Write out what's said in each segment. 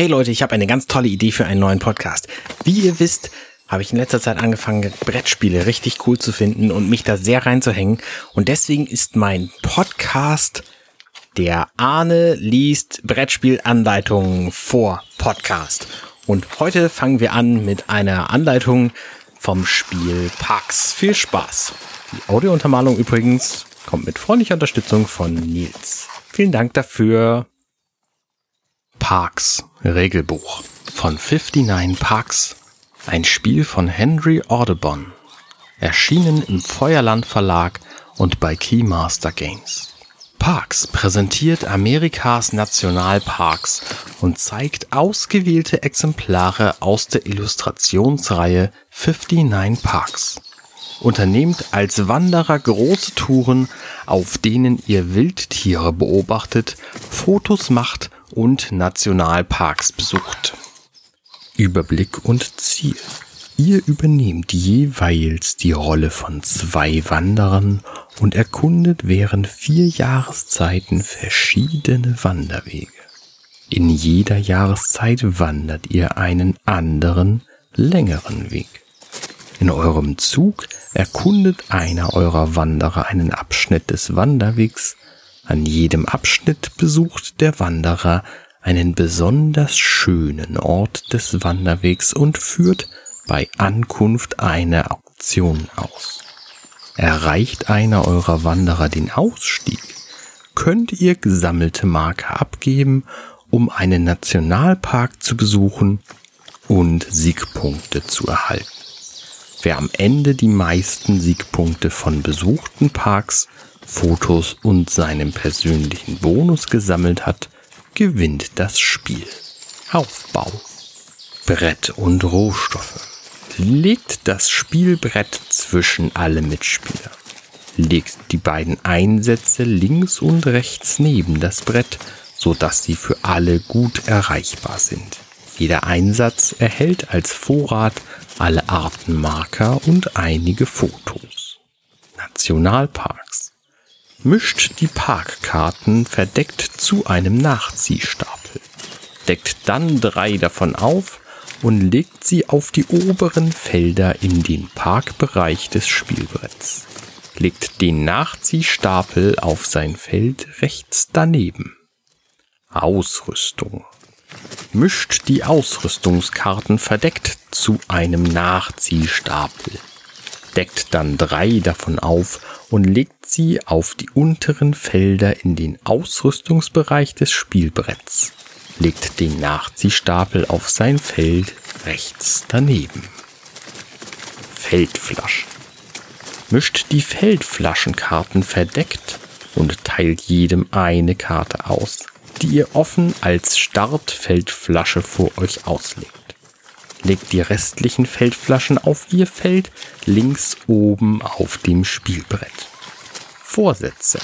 Hey Leute, ich habe eine ganz tolle Idee für einen neuen Podcast. Wie ihr wisst, habe ich in letzter Zeit angefangen, Brettspiele richtig cool zu finden und mich da sehr reinzuhängen. Und deswegen ist mein Podcast der Arne liest Brettspielanleitungen vor Podcast. Und heute fangen wir an mit einer Anleitung vom Spiel Parks. Viel Spaß. Die Audiountermalung übrigens kommt mit freundlicher Unterstützung von Nils. Vielen Dank dafür. Parks Regelbuch von 59 Parks, ein Spiel von Henry Audubon, erschienen im Feuerland Verlag und bei Keymaster Games. Parks präsentiert Amerikas Nationalparks und zeigt ausgewählte Exemplare aus der Illustrationsreihe 59 Parks. Unternehmt als Wanderer große Touren, auf denen ihr Wildtiere beobachtet, Fotos macht und Nationalparks besucht. Überblick und Ziel. Ihr übernehmt jeweils die Rolle von zwei Wanderern und erkundet während vier Jahreszeiten verschiedene Wanderwege. In jeder Jahreszeit wandert ihr einen anderen, längeren Weg. In eurem Zug erkundet einer eurer Wanderer einen Abschnitt des Wanderwegs, an jedem Abschnitt besucht der Wanderer einen besonders schönen Ort des Wanderwegs und führt bei Ankunft eine Auktion aus. Erreicht einer eurer Wanderer den Ausstieg, könnt ihr gesammelte Marke abgeben, um einen Nationalpark zu besuchen und Siegpunkte zu erhalten. Wer am Ende die meisten Siegpunkte von besuchten Parks Fotos und seinem persönlichen Bonus gesammelt hat, gewinnt das Spiel. Aufbau. Brett und Rohstoffe. Legt das Spielbrett zwischen alle Mitspieler. Legt die beiden Einsätze links und rechts neben das Brett, sodass sie für alle gut erreichbar sind. Jeder Einsatz erhält als Vorrat alle Arten Marker und einige Fotos. Nationalparks mischt die Parkkarten verdeckt zu einem Nachziehstapel, deckt dann drei davon auf und legt sie auf die oberen Felder in den Parkbereich des Spielbretts. Legt den Nachziehstapel auf sein Feld rechts daneben. Ausrüstung. Mischt die Ausrüstungskarten verdeckt zu einem Nachziehstapel deckt dann drei davon auf und legt sie auf die unteren Felder in den Ausrüstungsbereich des Spielbretts. Legt den Nachziehstapel auf sein Feld rechts daneben. Feldflaschen. Mischt die Feldflaschenkarten verdeckt und teilt jedem eine Karte aus, die ihr offen als Startfeldflasche vor euch auslegt. Legt die restlichen Feldflaschen auf ihr Feld links oben auf dem Spielbrett. Vorsätze.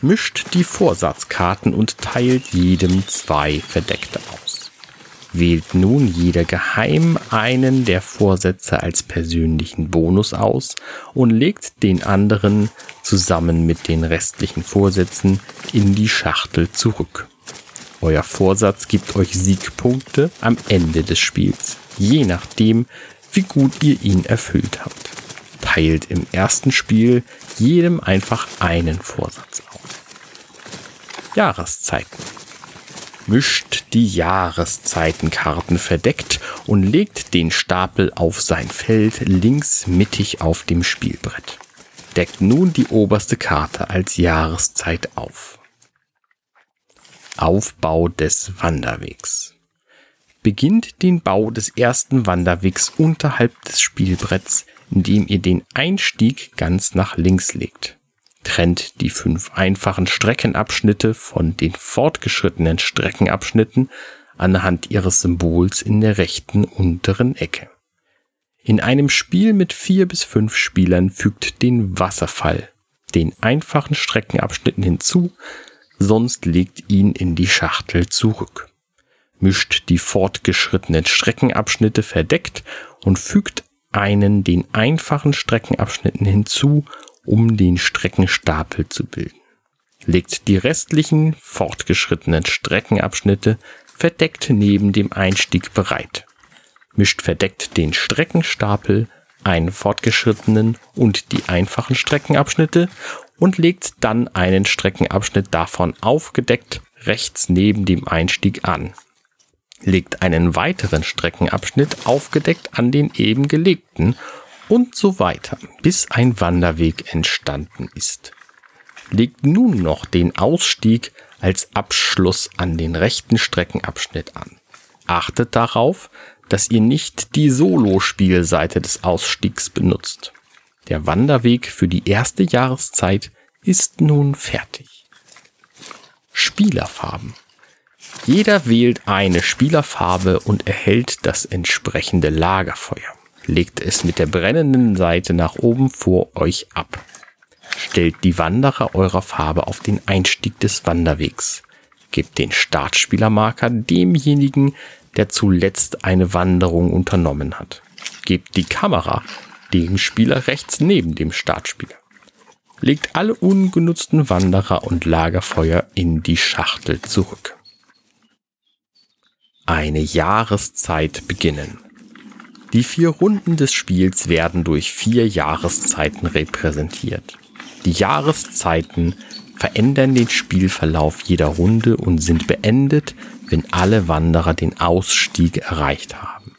Mischt die Vorsatzkarten und teilt jedem zwei verdeckte aus. Wählt nun jeder geheim einen der Vorsätze als persönlichen Bonus aus und legt den anderen zusammen mit den restlichen Vorsätzen in die Schachtel zurück. Euer Vorsatz gibt euch Siegpunkte am Ende des Spiels, je nachdem, wie gut ihr ihn erfüllt habt. Teilt im ersten Spiel jedem einfach einen Vorsatz auf. Jahreszeiten. Mischt die Jahreszeitenkarten verdeckt und legt den Stapel auf sein Feld links mittig auf dem Spielbrett. Deckt nun die oberste Karte als Jahreszeit auf. Aufbau des Wanderwegs. Beginnt den Bau des ersten Wanderwegs unterhalb des Spielbretts, indem ihr den Einstieg ganz nach links legt. Trennt die fünf einfachen Streckenabschnitte von den fortgeschrittenen Streckenabschnitten anhand ihres Symbols in der rechten unteren Ecke. In einem Spiel mit vier bis fünf Spielern fügt den Wasserfall den einfachen Streckenabschnitten hinzu, sonst legt ihn in die Schachtel zurück. Mischt die fortgeschrittenen Streckenabschnitte verdeckt und fügt einen den einfachen Streckenabschnitten hinzu, um den Streckenstapel zu bilden. Legt die restlichen fortgeschrittenen Streckenabschnitte verdeckt neben dem Einstieg bereit. Mischt verdeckt den Streckenstapel, einen fortgeschrittenen und die einfachen Streckenabschnitte und legt dann einen Streckenabschnitt davon aufgedeckt rechts neben dem Einstieg an. Legt einen weiteren Streckenabschnitt aufgedeckt an den eben gelegten und so weiter, bis ein Wanderweg entstanden ist. Legt nun noch den Ausstieg als Abschluss an den rechten Streckenabschnitt an. Achtet darauf, dass ihr nicht die Solo-Spielseite des Ausstiegs benutzt. Der Wanderweg für die erste Jahreszeit ist nun fertig. Spielerfarben. Jeder wählt eine Spielerfarbe und erhält das entsprechende Lagerfeuer. Legt es mit der brennenden Seite nach oben vor euch ab. Stellt die Wanderer eurer Farbe auf den Einstieg des Wanderwegs. Gebt den Startspielermarker demjenigen, der zuletzt eine Wanderung unternommen hat. Gebt die Kamera dem Spieler rechts neben dem Startspieler. Legt alle ungenutzten Wanderer und Lagerfeuer in die Schachtel zurück. Eine Jahreszeit beginnen. Die vier Runden des Spiels werden durch vier Jahreszeiten repräsentiert. Die Jahreszeiten verändern den Spielverlauf jeder Runde und sind beendet, wenn alle Wanderer den Ausstieg erreicht haben.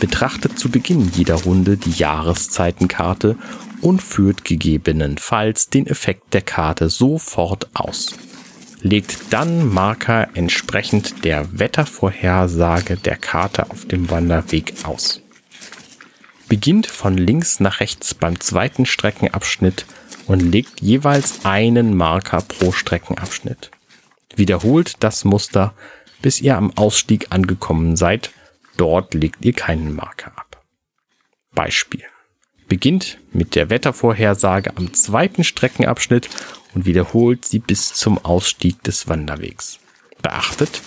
Betrachtet zu Beginn jeder Runde die Jahreszeitenkarte und führt gegebenenfalls den Effekt der Karte sofort aus. Legt dann Marker entsprechend der Wettervorhersage der Karte auf dem Wanderweg aus. Beginnt von links nach rechts beim zweiten Streckenabschnitt und legt jeweils einen Marker pro Streckenabschnitt. Wiederholt das Muster, bis ihr am Ausstieg angekommen seid Dort legt ihr keinen Marker ab. Beispiel. Beginnt mit der Wettervorhersage am zweiten Streckenabschnitt und wiederholt sie bis zum Ausstieg des Wanderwegs. Beachtet,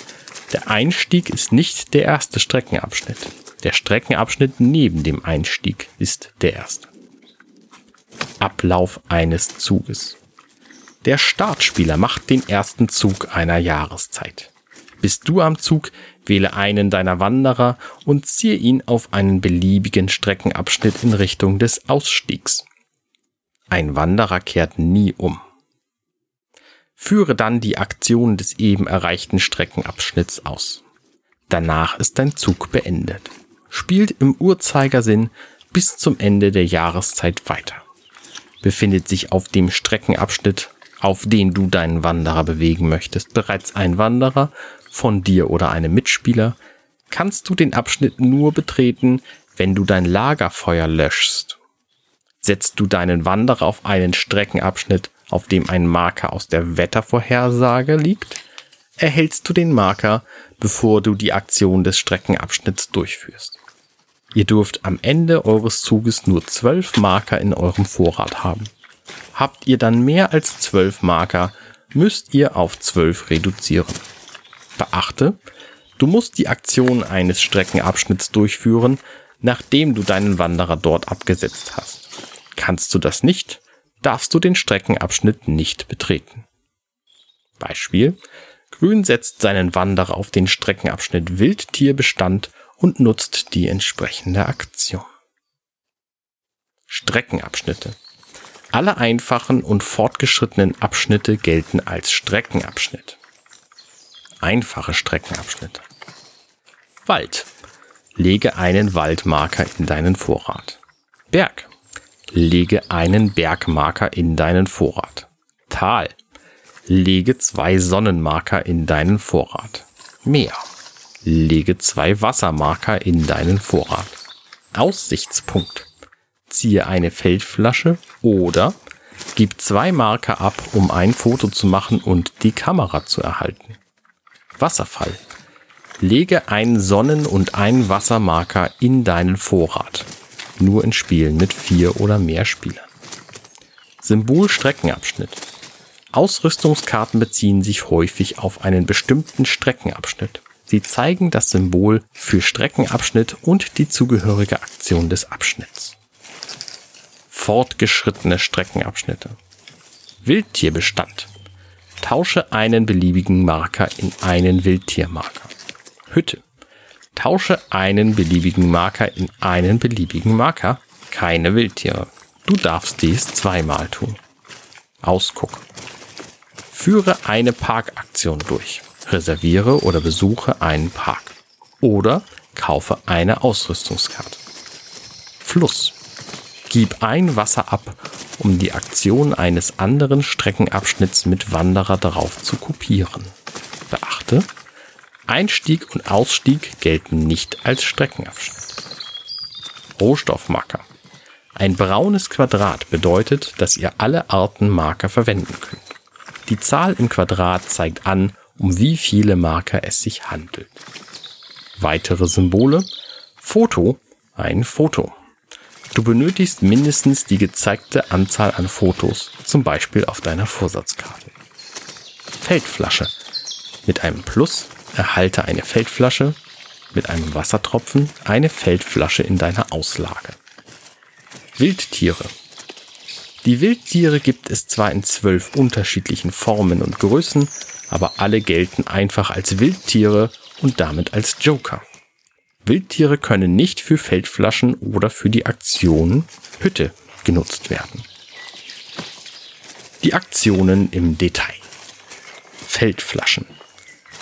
der Einstieg ist nicht der erste Streckenabschnitt. Der Streckenabschnitt neben dem Einstieg ist der erste. Ablauf eines Zuges. Der Startspieler macht den ersten Zug einer Jahreszeit. Bist du am Zug, wähle einen deiner Wanderer und ziehe ihn auf einen beliebigen Streckenabschnitt in Richtung des Ausstiegs. Ein Wanderer kehrt nie um. Führe dann die Aktion des eben erreichten Streckenabschnitts aus. Danach ist dein Zug beendet. Spielt im Uhrzeigersinn bis zum Ende der Jahreszeit weiter. Befindet sich auf dem Streckenabschnitt, auf den du deinen Wanderer bewegen möchtest, bereits ein Wanderer, von dir oder einem Mitspieler, kannst du den Abschnitt nur betreten, wenn du dein Lagerfeuer löschst. Setzt du deinen Wanderer auf einen Streckenabschnitt, auf dem ein Marker aus der Wettervorhersage liegt, erhältst du den Marker, bevor du die Aktion des Streckenabschnitts durchführst. Ihr dürft am Ende eures Zuges nur zwölf Marker in eurem Vorrat haben. Habt ihr dann mehr als zwölf Marker, müsst ihr auf zwölf reduzieren. Beachte, du musst die Aktion eines Streckenabschnitts durchführen, nachdem du deinen Wanderer dort abgesetzt hast. Kannst du das nicht, darfst du den Streckenabschnitt nicht betreten. Beispiel. Grün setzt seinen Wanderer auf den Streckenabschnitt Wildtierbestand und nutzt die entsprechende Aktion. Streckenabschnitte. Alle einfachen und fortgeschrittenen Abschnitte gelten als Streckenabschnitt einfache Streckenabschnitte. Wald. Lege einen Waldmarker in deinen Vorrat. Berg. Lege einen Bergmarker in deinen Vorrat. Tal. Lege zwei Sonnenmarker in deinen Vorrat. Meer. Lege zwei Wassermarker in deinen Vorrat. Aussichtspunkt. Ziehe eine Feldflasche oder gib zwei Marker ab, um ein Foto zu machen und die Kamera zu erhalten. Wasserfall. Lege einen Sonnen- und einen Wassermarker in deinen Vorrat. Nur in Spielen mit vier oder mehr Spielern. Symbol Streckenabschnitt. Ausrüstungskarten beziehen sich häufig auf einen bestimmten Streckenabschnitt. Sie zeigen das Symbol für Streckenabschnitt und die zugehörige Aktion des Abschnitts. Fortgeschrittene Streckenabschnitte. Wildtierbestand. Tausche einen beliebigen Marker in einen Wildtiermarker. Hütte. Tausche einen beliebigen Marker in einen beliebigen Marker. Keine Wildtiere. Du darfst dies zweimal tun. Ausguck. Führe eine Parkaktion durch. Reserviere oder besuche einen Park. Oder kaufe eine Ausrüstungskarte. Fluss. Gib ein Wasser ab, um die Aktion eines anderen Streckenabschnitts mit Wanderer darauf zu kopieren. Beachte, Einstieg und Ausstieg gelten nicht als Streckenabschnitt. Rohstoffmarker. Ein braunes Quadrat bedeutet, dass ihr alle Arten Marker verwenden könnt. Die Zahl im Quadrat zeigt an, um wie viele Marker es sich handelt. Weitere Symbole. Foto. Ein Foto. Du benötigst mindestens die gezeigte Anzahl an Fotos, zum Beispiel auf deiner Vorsatzkarte. Feldflasche. Mit einem Plus erhalte eine Feldflasche, mit einem Wassertropfen eine Feldflasche in deiner Auslage. Wildtiere. Die Wildtiere gibt es zwar in zwölf unterschiedlichen Formen und Größen, aber alle gelten einfach als Wildtiere und damit als Joker. Wildtiere können nicht für Feldflaschen oder für die Aktion Hütte genutzt werden. Die Aktionen im Detail. Feldflaschen.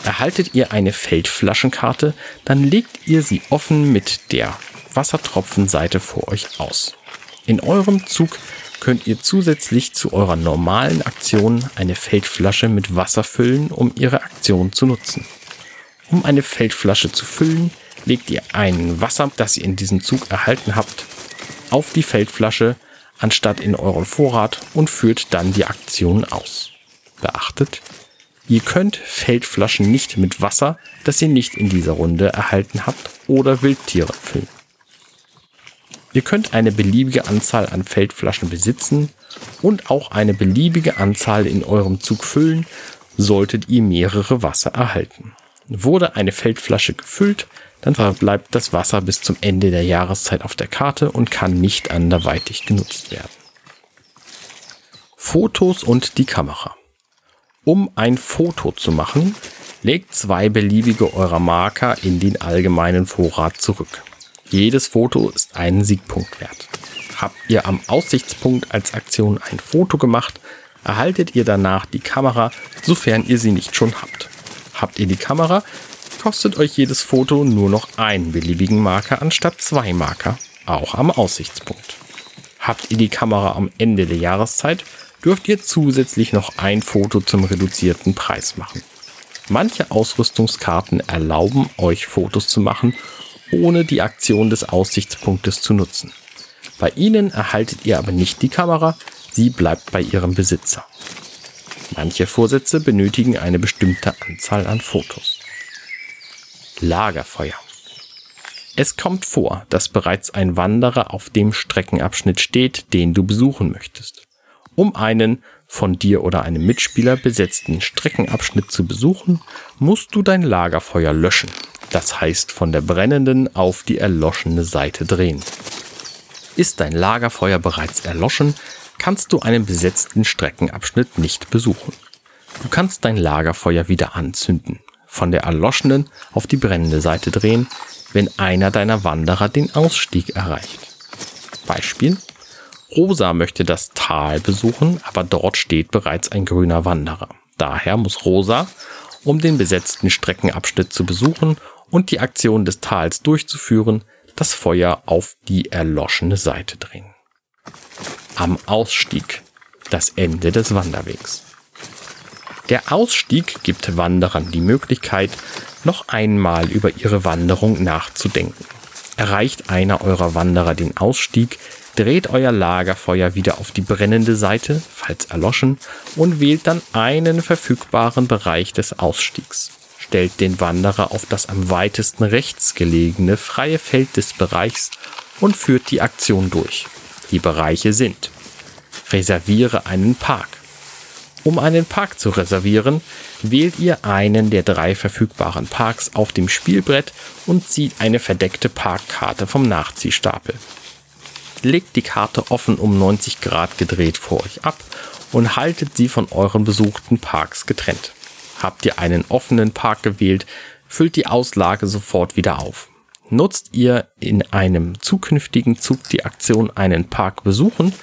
Erhaltet ihr eine Feldflaschenkarte, dann legt ihr sie offen mit der Wassertropfenseite vor euch aus. In eurem Zug könnt ihr zusätzlich zu eurer normalen Aktion eine Feldflasche mit Wasser füllen, um ihre Aktion zu nutzen. Um eine Feldflasche zu füllen, legt ihr ein Wasser, das ihr in diesem Zug erhalten habt, auf die Feldflasche anstatt in euren Vorrat und führt dann die Aktion aus. Beachtet, ihr könnt Feldflaschen nicht mit Wasser, das ihr nicht in dieser Runde erhalten habt, oder Wildtiere füllen. Ihr könnt eine beliebige Anzahl an Feldflaschen besitzen und auch eine beliebige Anzahl in eurem Zug füllen, solltet ihr mehrere Wasser erhalten. Wurde eine Feldflasche gefüllt, dann verbleibt das Wasser bis zum Ende der Jahreszeit auf der Karte und kann nicht anderweitig genutzt werden. Fotos und die Kamera. Um ein Foto zu machen, legt zwei beliebige eurer Marker in den allgemeinen Vorrat zurück. Jedes Foto ist einen Siegpunkt wert. Habt ihr am Aussichtspunkt als Aktion ein Foto gemacht, erhaltet ihr danach die Kamera, sofern ihr sie nicht schon habt. Habt ihr die Kamera, kostet euch jedes Foto nur noch einen beliebigen Marker anstatt zwei Marker, auch am Aussichtspunkt. Habt ihr die Kamera am Ende der Jahreszeit, dürft ihr zusätzlich noch ein Foto zum reduzierten Preis machen. Manche Ausrüstungskarten erlauben euch Fotos zu machen, ohne die Aktion des Aussichtspunktes zu nutzen. Bei ihnen erhaltet ihr aber nicht die Kamera, sie bleibt bei ihrem Besitzer. Manche Vorsätze benötigen eine bestimmte Anzahl an Fotos. Lagerfeuer. Es kommt vor, dass bereits ein Wanderer auf dem Streckenabschnitt steht, den du besuchen möchtest. Um einen von dir oder einem Mitspieler besetzten Streckenabschnitt zu besuchen, musst du dein Lagerfeuer löschen. Das heißt, von der brennenden auf die erloschene Seite drehen. Ist dein Lagerfeuer bereits erloschen, kannst du einen besetzten Streckenabschnitt nicht besuchen. Du kannst dein Lagerfeuer wieder anzünden, von der erloschenen auf die brennende Seite drehen, wenn einer deiner Wanderer den Ausstieg erreicht. Beispiel. Rosa möchte das Tal besuchen, aber dort steht bereits ein grüner Wanderer. Daher muss Rosa, um den besetzten Streckenabschnitt zu besuchen und die Aktion des Tals durchzuführen, das Feuer auf die erloschene Seite drehen am Ausstieg, das Ende des Wanderwegs. Der Ausstieg gibt Wanderern die Möglichkeit, noch einmal über ihre Wanderung nachzudenken. Erreicht einer eurer Wanderer den Ausstieg, dreht euer Lagerfeuer wieder auf die brennende Seite, falls erloschen, und wählt dann einen verfügbaren Bereich des Ausstiegs. Stellt den Wanderer auf das am weitesten rechts gelegene freie Feld des Bereichs und führt die Aktion durch. Die Bereiche sind Reserviere einen Park. Um einen Park zu reservieren, wählt ihr einen der drei verfügbaren Parks auf dem Spielbrett und zieht eine verdeckte Parkkarte vom Nachziehstapel. Legt die Karte offen um 90 Grad gedreht vor euch ab und haltet sie von euren besuchten Parks getrennt. Habt ihr einen offenen Park gewählt, füllt die Auslage sofort wieder auf. Nutzt ihr in einem zukünftigen Zug die Aktion einen Park besuchen,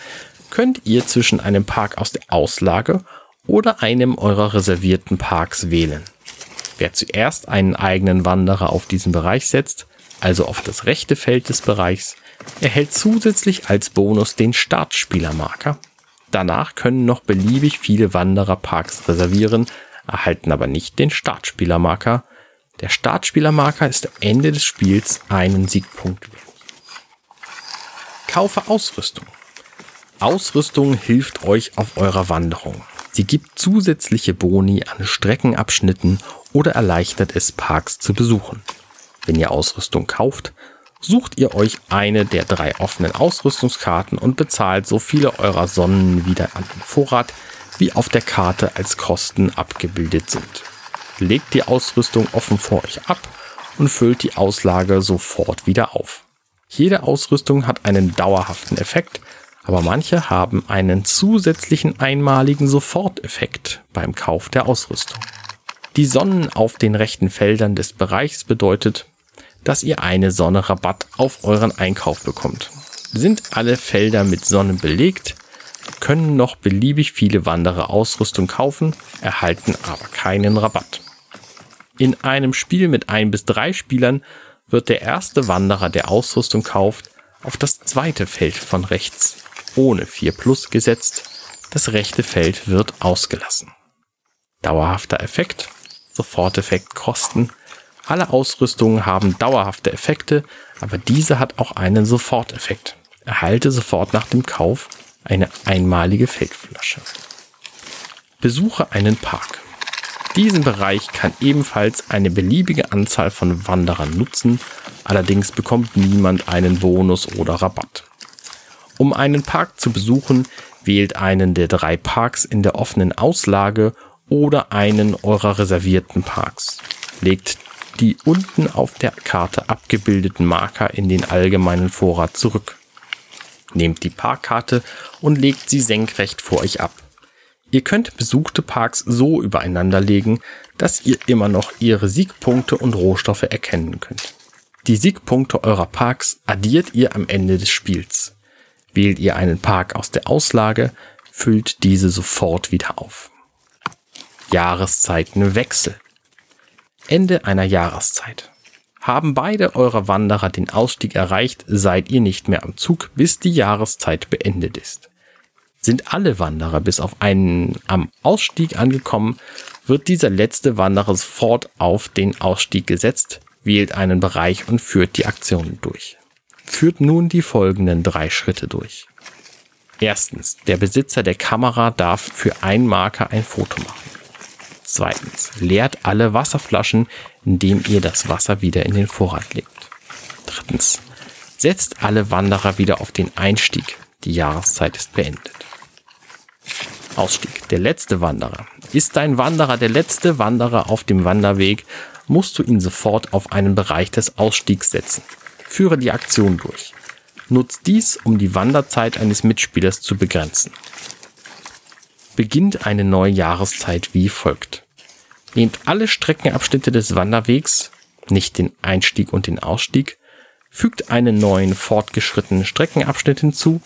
könnt ihr zwischen einem Park aus der Auslage oder einem eurer reservierten Parks wählen. Wer zuerst einen eigenen Wanderer auf diesen Bereich setzt, also auf das rechte Feld des Bereichs, erhält zusätzlich als Bonus den Startspielermarker. Danach können noch beliebig viele Wanderer Parks reservieren, erhalten aber nicht den Startspielermarker. Der Startspielermarker ist am Ende des Spiels einen Siegpunkt wert. Kaufe Ausrüstung. Ausrüstung hilft euch auf eurer Wanderung. Sie gibt zusätzliche Boni an Streckenabschnitten oder erleichtert es, Parks zu besuchen. Wenn ihr Ausrüstung kauft, sucht ihr euch eine der drei offenen Ausrüstungskarten und bezahlt so viele eurer Sonnen wieder an den Vorrat, wie auf der Karte als Kosten abgebildet sind. Legt die Ausrüstung offen vor euch ab und füllt die Auslage sofort wieder auf. Jede Ausrüstung hat einen dauerhaften Effekt, aber manche haben einen zusätzlichen einmaligen Soforteffekt beim Kauf der Ausrüstung. Die Sonnen auf den rechten Feldern des Bereichs bedeutet, dass ihr eine Sonne Rabatt auf euren Einkauf bekommt. Sind alle Felder mit Sonnen belegt, können noch beliebig viele Wanderer Ausrüstung kaufen, erhalten aber keinen Rabatt. In einem Spiel mit ein bis drei Spielern wird der erste Wanderer, der Ausrüstung kauft, auf das zweite Feld von rechts ohne 4 Plus gesetzt. Das rechte Feld wird ausgelassen. Dauerhafter Effekt, Soforteffekt Kosten alle Ausrüstungen haben dauerhafte Effekte, aber diese hat auch einen Soforteffekt. Erhalte sofort nach dem Kauf eine einmalige Feldflasche. Besuche einen Park. Diesen Bereich kann ebenfalls eine beliebige Anzahl von Wanderern nutzen, allerdings bekommt niemand einen Bonus oder Rabatt. Um einen Park zu besuchen, wählt einen der drei Parks in der offenen Auslage oder einen eurer reservierten Parks. Legt die unten auf der Karte abgebildeten Marker in den allgemeinen Vorrat zurück. Nehmt die Parkkarte und legt sie senkrecht vor euch ab. Ihr könnt besuchte Parks so übereinander legen, dass ihr immer noch ihre Siegpunkte und Rohstoffe erkennen könnt. Die Siegpunkte eurer Parks addiert ihr am Ende des Spiels. Wählt ihr einen Park aus der Auslage, füllt diese sofort wieder auf. Jahreszeitenwechsel. Ende einer Jahreszeit. Haben beide eurer Wanderer den Ausstieg erreicht, seid ihr nicht mehr am Zug, bis die Jahreszeit beendet ist. Sind alle Wanderer bis auf einen am Ausstieg angekommen, wird dieser letzte Wanderer sofort auf den Ausstieg gesetzt, wählt einen Bereich und führt die Aktionen durch. Führt nun die folgenden drei Schritte durch. Erstens, der Besitzer der Kamera darf für einen Marker ein Foto machen. Zweitens, leert alle Wasserflaschen, indem ihr das Wasser wieder in den Vorrat legt. Drittens, setzt alle Wanderer wieder auf den Einstieg. Die Jahreszeit ist beendet. Ausstieg. Der letzte Wanderer. Ist dein Wanderer der letzte Wanderer auf dem Wanderweg, musst du ihn sofort auf einen Bereich des Ausstiegs setzen. Führe die Aktion durch. Nutzt dies, um die Wanderzeit eines Mitspielers zu begrenzen beginnt eine neue Jahreszeit wie folgt. Nehmt alle Streckenabschnitte des Wanderwegs, nicht den Einstieg und den Ausstieg, fügt einen neuen fortgeschrittenen Streckenabschnitt hinzu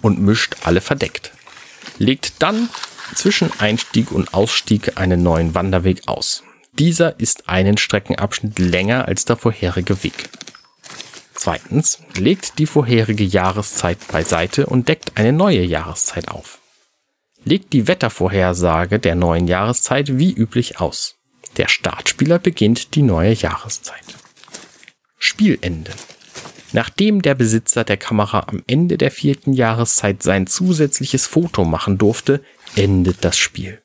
und mischt alle verdeckt. Legt dann zwischen Einstieg und Ausstieg einen neuen Wanderweg aus. Dieser ist einen Streckenabschnitt länger als der vorherige Weg. Zweitens, legt die vorherige Jahreszeit beiseite und deckt eine neue Jahreszeit auf legt die Wettervorhersage der neuen Jahreszeit wie üblich aus. Der Startspieler beginnt die neue Jahreszeit. Spielende. Nachdem der Besitzer der Kamera am Ende der vierten Jahreszeit sein zusätzliches Foto machen durfte, endet das Spiel.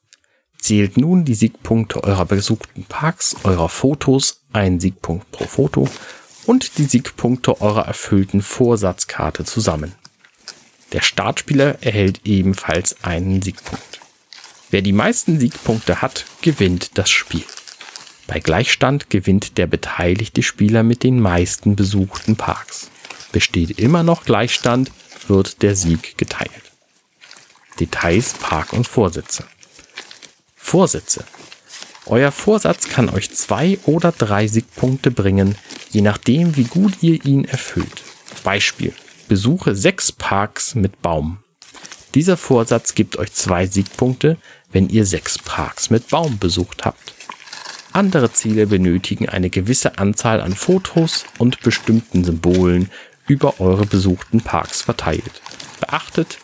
Zählt nun die Siegpunkte eurer besuchten Parks, eurer Fotos, ein Siegpunkt pro Foto, und die Siegpunkte eurer erfüllten Vorsatzkarte zusammen. Der Startspieler erhält ebenfalls einen Siegpunkt. Wer die meisten Siegpunkte hat, gewinnt das Spiel. Bei Gleichstand gewinnt der beteiligte Spieler mit den meisten besuchten Parks. Besteht immer noch Gleichstand, wird der Sieg geteilt. Details, Park und Vorsätze. Vorsätze. Euer Vorsatz kann euch zwei oder drei Siegpunkte bringen, je nachdem, wie gut ihr ihn erfüllt. Beispiel. Besuche sechs Parks mit Baum. Dieser Vorsatz gibt euch zwei Siegpunkte, wenn ihr sechs Parks mit Baum besucht habt. Andere Ziele benötigen eine gewisse Anzahl an Fotos und bestimmten Symbolen über eure besuchten Parks verteilt. Beachtet,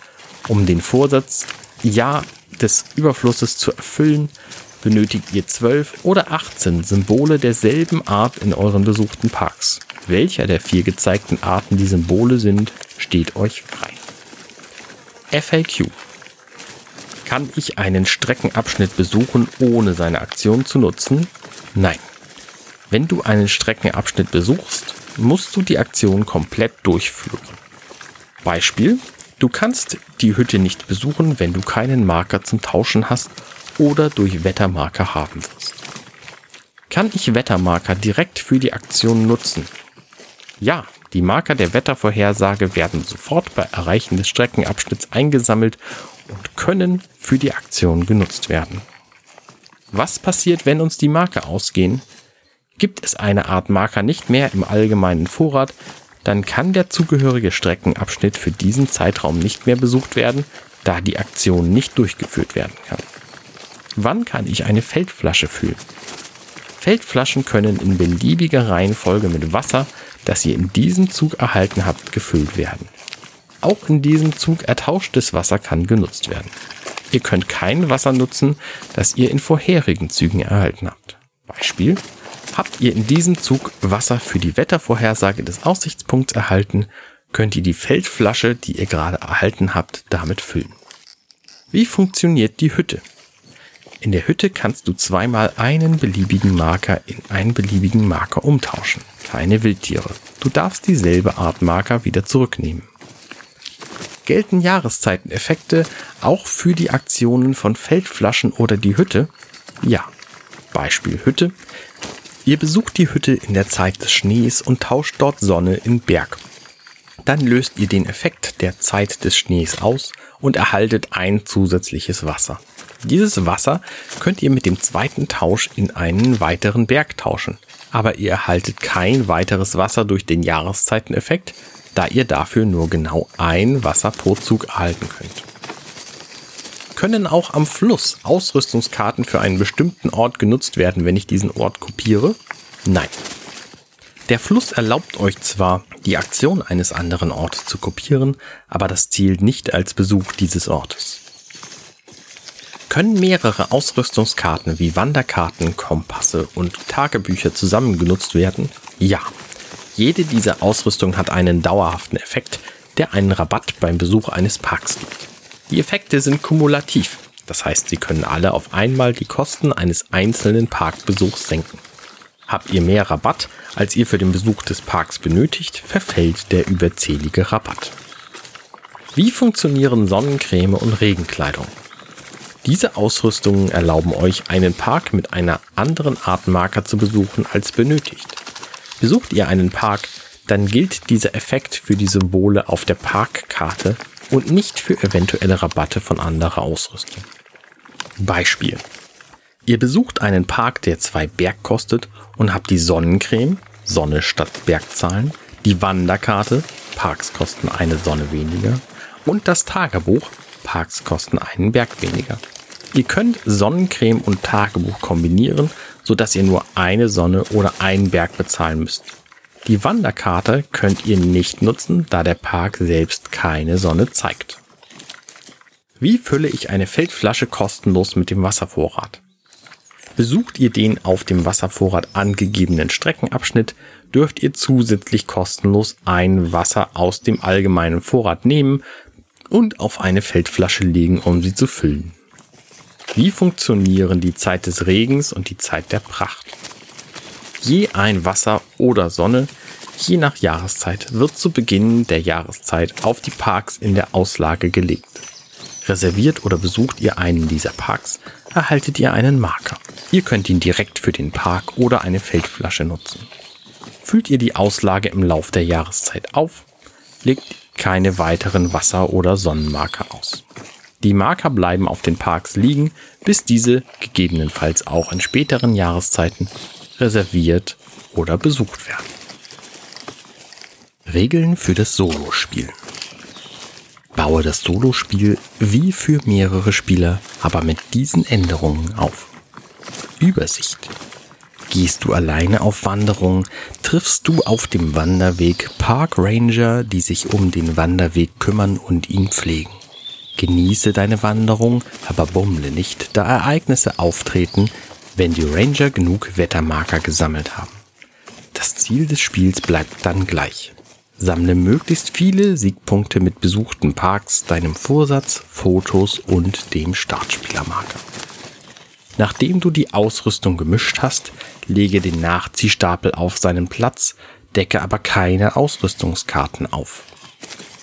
um den Vorsatz Ja des Überflusses zu erfüllen, benötigt ihr 12 oder 18 Symbole derselben Art in euren besuchten Parks. Welcher der vier gezeigten Arten die Symbole sind, steht euch frei. FAQ Kann ich einen Streckenabschnitt besuchen, ohne seine Aktion zu nutzen? Nein. Wenn du einen Streckenabschnitt besuchst, musst du die Aktion komplett durchführen. Beispiel, du kannst die Hütte nicht besuchen, wenn du keinen Marker zum Tauschen hast oder durch Wettermarker haben wirst. Kann ich Wettermarker direkt für die Aktion nutzen? Ja, die Marker der Wettervorhersage werden sofort bei Erreichen des Streckenabschnitts eingesammelt und können für die Aktion genutzt werden. Was passiert, wenn uns die Marker ausgehen? Gibt es eine Art Marker nicht mehr im allgemeinen Vorrat, dann kann der zugehörige Streckenabschnitt für diesen Zeitraum nicht mehr besucht werden, da die Aktion nicht durchgeführt werden kann. Wann kann ich eine Feldflasche füllen? Feldflaschen können in beliebiger Reihenfolge mit Wasser, das ihr in diesem Zug erhalten habt, gefüllt werden. Auch in diesem Zug ertauschtes Wasser kann genutzt werden. Ihr könnt kein Wasser nutzen, das ihr in vorherigen Zügen erhalten habt. Beispiel. Habt ihr in diesem Zug Wasser für die Wettervorhersage des Aussichtspunkts erhalten, könnt ihr die Feldflasche, die ihr gerade erhalten habt, damit füllen. Wie funktioniert die Hütte? In der Hütte kannst du zweimal einen beliebigen Marker in einen beliebigen Marker umtauschen. Keine Wildtiere. Du darfst dieselbe Art Marker wieder zurücknehmen. Gelten Jahreszeiteneffekte auch für die Aktionen von Feldflaschen oder die Hütte? Ja. Beispiel Hütte. Ihr besucht die Hütte in der Zeit des Schnees und tauscht dort Sonne in Berg. Dann löst ihr den Effekt der Zeit des Schnees aus und erhaltet ein zusätzliches Wasser. Dieses Wasser könnt ihr mit dem zweiten Tausch in einen weiteren Berg tauschen, aber ihr erhaltet kein weiteres Wasser durch den Jahreszeiteneffekt, da ihr dafür nur genau ein Wasser pro Zug erhalten könnt. Können auch am Fluss Ausrüstungskarten für einen bestimmten Ort genutzt werden, wenn ich diesen Ort kopiere? Nein. Der Fluss erlaubt euch zwar, die Aktion eines anderen Ortes zu kopieren, aber das zielt nicht als Besuch dieses Ortes. Können mehrere Ausrüstungskarten wie Wanderkarten, Kompasse und Tagebücher zusammen genutzt werden? Ja. Jede dieser Ausrüstungen hat einen dauerhaften Effekt, der einen Rabatt beim Besuch eines Parks gibt. Die Effekte sind kumulativ, das heißt, sie können alle auf einmal die Kosten eines einzelnen Parkbesuchs senken. Habt ihr mehr Rabatt, als ihr für den Besuch des Parks benötigt, verfällt der überzählige Rabatt. Wie funktionieren Sonnencreme und Regenkleidung? Diese Ausrüstungen erlauben euch, einen Park mit einer anderen Art Marker zu besuchen als benötigt. Besucht ihr einen Park, dann gilt dieser Effekt für die Symbole auf der Parkkarte und nicht für eventuelle Rabatte von anderer Ausrüstung. Beispiel. Ihr besucht einen Park, der zwei Berg kostet und habt die Sonnencreme, Sonne statt Bergzahlen, die Wanderkarte, Parks kosten eine Sonne weniger und das Tagebuch, Parks kosten einen Berg weniger. Ihr könnt Sonnencreme und Tagebuch kombinieren, sodass ihr nur eine Sonne oder einen Berg bezahlen müsst. Die Wanderkarte könnt ihr nicht nutzen, da der Park selbst keine Sonne zeigt. Wie fülle ich eine Feldflasche kostenlos mit dem Wasservorrat? Besucht ihr den auf dem Wasservorrat angegebenen Streckenabschnitt, dürft ihr zusätzlich kostenlos ein Wasser aus dem allgemeinen Vorrat nehmen und auf eine Feldflasche legen, um sie zu füllen. Wie funktionieren die Zeit des Regens und die Zeit der Pracht? Je ein Wasser oder Sonne, je nach Jahreszeit, wird zu Beginn der Jahreszeit auf die Parks in der Auslage gelegt. Reserviert oder besucht ihr einen dieser Parks, erhaltet ihr einen Marker. Ihr könnt ihn direkt für den Park oder eine Feldflasche nutzen. Füllt ihr die Auslage im Lauf der Jahreszeit auf, legt keine weiteren Wasser- oder Sonnenmarker aus. Die Marker bleiben auf den Parks liegen, bis diese gegebenenfalls auch in späteren Jahreszeiten reserviert oder besucht werden. Regeln für das Solospiel. Baue das Solospiel wie für mehrere Spieler, aber mit diesen Änderungen auf. Übersicht. Gehst du alleine auf Wanderung, triffst du auf dem Wanderweg Park Ranger, die sich um den Wanderweg kümmern und ihn pflegen. Genieße deine Wanderung, aber bummle nicht, da Ereignisse auftreten, wenn die Ranger genug Wettermarker gesammelt haben. Das Ziel des Spiels bleibt dann gleich. Sammle möglichst viele Siegpunkte mit besuchten Parks, deinem Vorsatz, Fotos und dem Startspielermarker. Nachdem du die Ausrüstung gemischt hast, lege den Nachziehstapel auf seinen Platz, decke aber keine Ausrüstungskarten auf.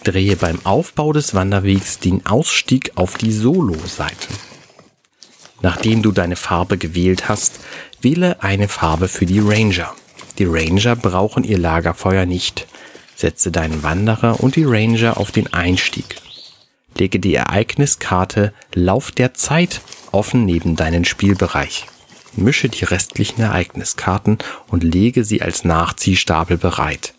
Drehe beim Aufbau des Wanderwegs den Ausstieg auf die Solo-Seite. Nachdem du deine Farbe gewählt hast, wähle eine Farbe für die Ranger. Die Ranger brauchen ihr Lagerfeuer nicht. Setze deinen Wanderer und die Ranger auf den Einstieg. Lege die Ereigniskarte Lauf der Zeit offen neben deinen Spielbereich. Mische die restlichen Ereigniskarten und lege sie als Nachziehstapel bereit.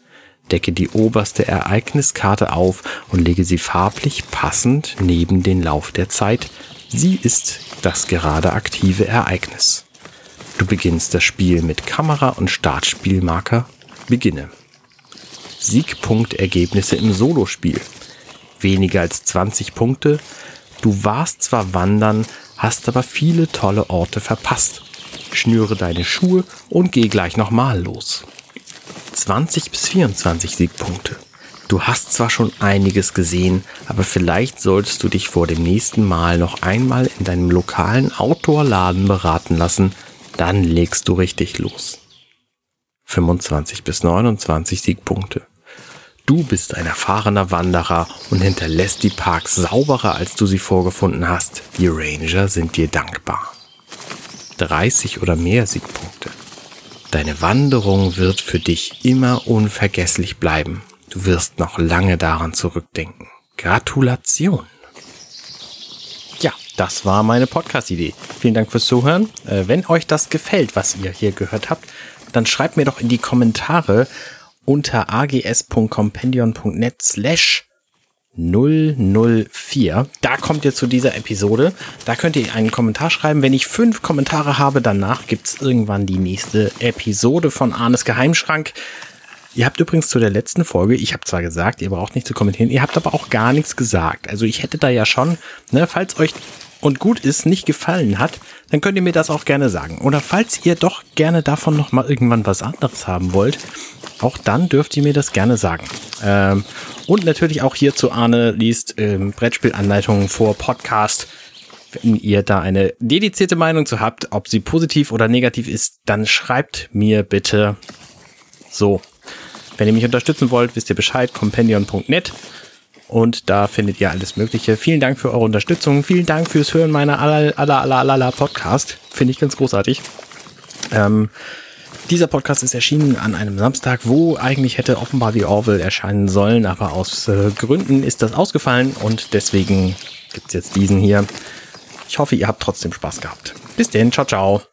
Decke die oberste Ereigniskarte auf und lege sie farblich passend neben den Lauf der Zeit. Sie ist das gerade aktive Ereignis. Du beginnst das Spiel mit Kamera und Startspielmarker. Beginne. Siegpunktergebnisse im Solospiel. Weniger als 20 Punkte. Du warst zwar wandern, hast aber viele tolle Orte verpasst. Schnüre deine Schuhe und geh gleich nochmal los. 20 bis 24 Siegpunkte. Du hast zwar schon einiges gesehen, aber vielleicht solltest du dich vor dem nächsten Mal noch einmal in deinem lokalen Outdoor-Laden beraten lassen, dann legst du richtig los. 25 bis 29 Siegpunkte. Du bist ein erfahrener Wanderer und hinterlässt die Parks sauberer, als du sie vorgefunden hast. Die Ranger sind dir dankbar. 30 oder mehr Siegpunkte. Deine Wanderung wird für dich immer unvergesslich bleiben. Du wirst noch lange daran zurückdenken. Gratulation! Ja, das war meine Podcast-Idee. Vielen Dank fürs Zuhören. Äh, wenn euch das gefällt, was ihr hier gehört habt, dann schreibt mir doch in die Kommentare, unter ags.compendion.net slash 004. Da kommt ihr zu dieser Episode. Da könnt ihr einen Kommentar schreiben. Wenn ich fünf Kommentare habe, danach gibt es irgendwann die nächste Episode von Arnes Geheimschrank. Ihr habt übrigens zu der letzten Folge, ich habe zwar gesagt, ihr braucht nicht zu kommentieren, ihr habt aber auch gar nichts gesagt. Also ich hätte da ja schon, ne, falls euch und gut ist, nicht gefallen hat, dann könnt ihr mir das auch gerne sagen. Oder falls ihr doch gerne davon noch mal irgendwann was anderes haben wollt, auch dann dürft ihr mir das gerne sagen. Ähm, und natürlich auch hier zu Arne liest ähm, Brettspielanleitungen vor Podcast. Wenn ihr da eine dedizierte Meinung zu habt, ob sie positiv oder negativ ist, dann schreibt mir bitte so. Wenn ihr mich unterstützen wollt, wisst ihr Bescheid, compendion.net. Und da findet ihr alles Mögliche. Vielen Dank für eure Unterstützung. Vielen Dank fürs Hören meiner aller, aller, aller, aller Podcast. Finde ich ganz großartig. Ähm, dieser Podcast ist erschienen an einem Samstag, wo eigentlich hätte offenbar die Orville erscheinen sollen, aber aus äh, Gründen ist das ausgefallen und deswegen gibt es jetzt diesen hier. Ich hoffe, ihr habt trotzdem Spaß gehabt. Bis denn, ciao, ciao.